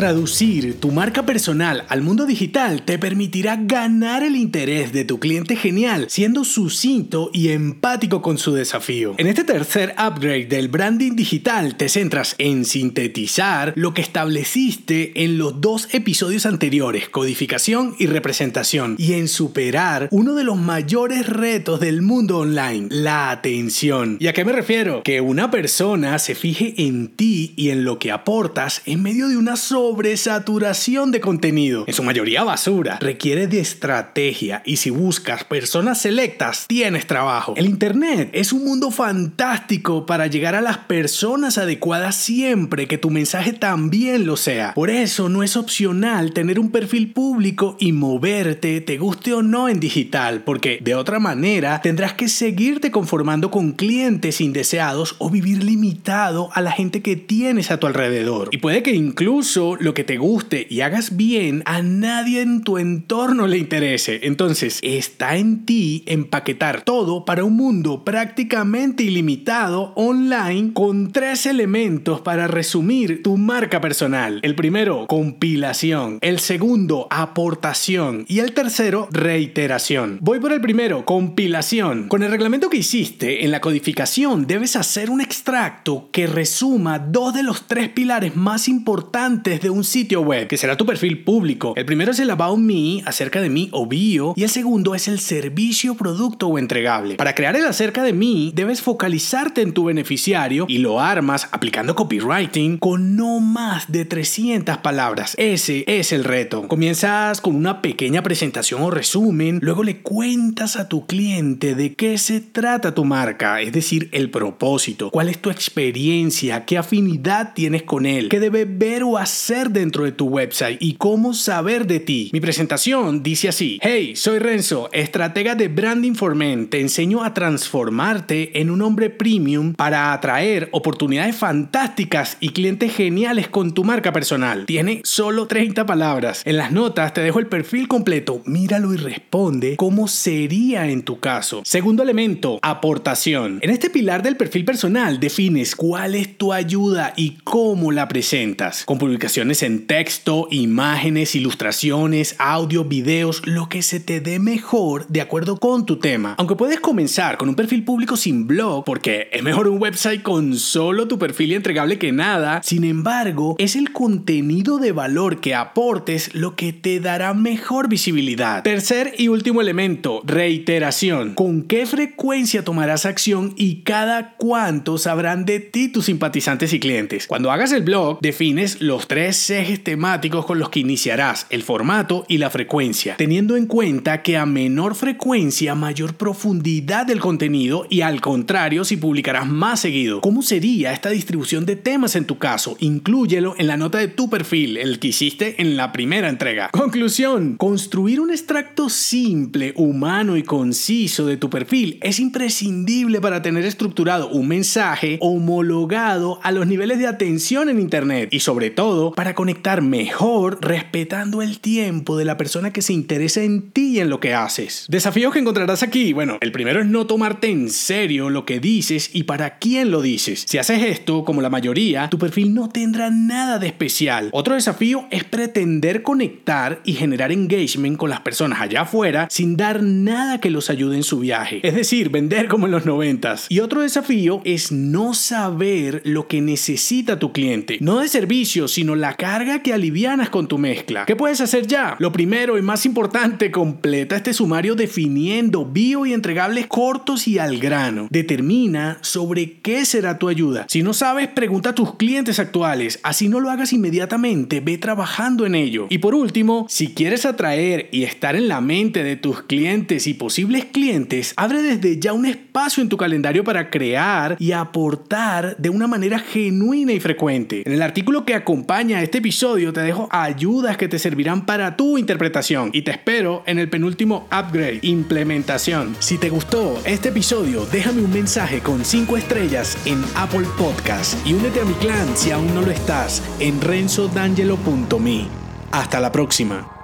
Traducir tu marca personal al mundo digital te permitirá ganar el interés de tu cliente genial, siendo sucinto y empático con su desafío. En este tercer upgrade del branding digital te centras en sintetizar lo que estableciste en los dos episodios anteriores, codificación y representación, y en superar uno de los mayores retos del mundo online, la atención. ¿Y a qué me refiero? Que una persona se fije en ti y en lo que aportas en medio de una sola sobresaturación de contenido, en su mayoría basura, requiere de estrategia y si buscas personas selectas, tienes trabajo. El Internet es un mundo fantástico para llegar a las personas adecuadas siempre que tu mensaje también lo sea. Por eso no es opcional tener un perfil público y moverte, te guste o no en digital, porque de otra manera tendrás que seguirte conformando con clientes indeseados o vivir limitado a la gente que tienes a tu alrededor. Y puede que incluso lo que te guste y hagas bien, a nadie en tu entorno le interese. Entonces, está en ti empaquetar todo para un mundo prácticamente ilimitado online con tres elementos para resumir tu marca personal. El primero, compilación. El segundo, aportación. Y el tercero, reiteración. Voy por el primero, compilación. Con el reglamento que hiciste en la codificación, debes hacer un extracto que resuma dos de los tres pilares más importantes de un sitio web, que será tu perfil público. El primero es el About Me, acerca de mí o bio, y el segundo es el servicio, producto o entregable. Para crear el acerca de mí, debes focalizarte en tu beneficiario y lo armas aplicando copywriting con no más de 300 palabras. Ese es el reto. Comienzas con una pequeña presentación o resumen, luego le cuentas a tu cliente de qué se trata tu marca, es decir, el propósito, cuál es tu experiencia, qué afinidad tienes con él, qué debe ver o hacer dentro de tu website y cómo saber de ti. Mi presentación dice así, hey, soy Renzo, estratega de Branding for Men, te enseño a transformarte en un hombre premium para atraer oportunidades fantásticas y clientes geniales con tu marca personal. Tiene solo 30 palabras. En las notas te dejo el perfil completo, míralo y responde cómo sería en tu caso. Segundo elemento, aportación. En este pilar del perfil personal defines cuál es tu ayuda y cómo la presentas. Con en texto, imágenes, ilustraciones, audio, videos, lo que se te dé mejor de acuerdo con tu tema. Aunque puedes comenzar con un perfil público sin blog, porque es mejor un website con solo tu perfil entregable que nada, sin embargo, es el contenido de valor que aportes lo que te dará mejor visibilidad. Tercer y último elemento, reiteración. ¿Con qué frecuencia tomarás acción y cada cuánto sabrán de ti tus simpatizantes y clientes? Cuando hagas el blog, defines los tres ejes temáticos con los que iniciarás, el formato y la frecuencia, teniendo en cuenta que a menor frecuencia mayor profundidad del contenido y al contrario si publicarás más seguido. ¿Cómo sería esta distribución de temas en tu caso? Inclúyelo en la nota de tu perfil, el que hiciste en la primera entrega. Conclusión, construir un extracto simple, humano y conciso de tu perfil es imprescindible para tener estructurado un mensaje homologado a los niveles de atención en Internet y sobre todo para conectar mejor respetando el tiempo de la persona que se interesa en ti y en lo que haces. Desafíos que encontrarás aquí, bueno, el primero es no tomarte en serio lo que dices y para quién lo dices. Si haces esto, como la mayoría, tu perfil no tendrá nada de especial. Otro desafío es pretender conectar y generar engagement con las personas allá afuera sin dar nada que los ayude en su viaje. Es decir, vender como en los noventas. Y otro desafío es no saber lo que necesita tu cliente. No de servicio, sino carga que alivianas con tu mezcla. ¿Qué puedes hacer ya? Lo primero y más importante, completa este sumario definiendo bio y entregables cortos y al grano. Determina sobre qué será tu ayuda. Si no sabes, pregunta a tus clientes actuales. Así no lo hagas inmediatamente, ve trabajando en ello. Y por último, si quieres atraer y estar en la mente de tus clientes y posibles clientes, abre desde ya un espacio en tu calendario para crear y aportar de una manera genuina y frecuente. En el artículo que acompaña este episodio te dejo ayudas que te servirán para tu interpretación y te espero en el penúltimo upgrade, implementación. Si te gustó este episodio, déjame un mensaje con 5 estrellas en Apple Podcast y únete a mi clan si aún no lo estás en renzodangelo.me. Hasta la próxima.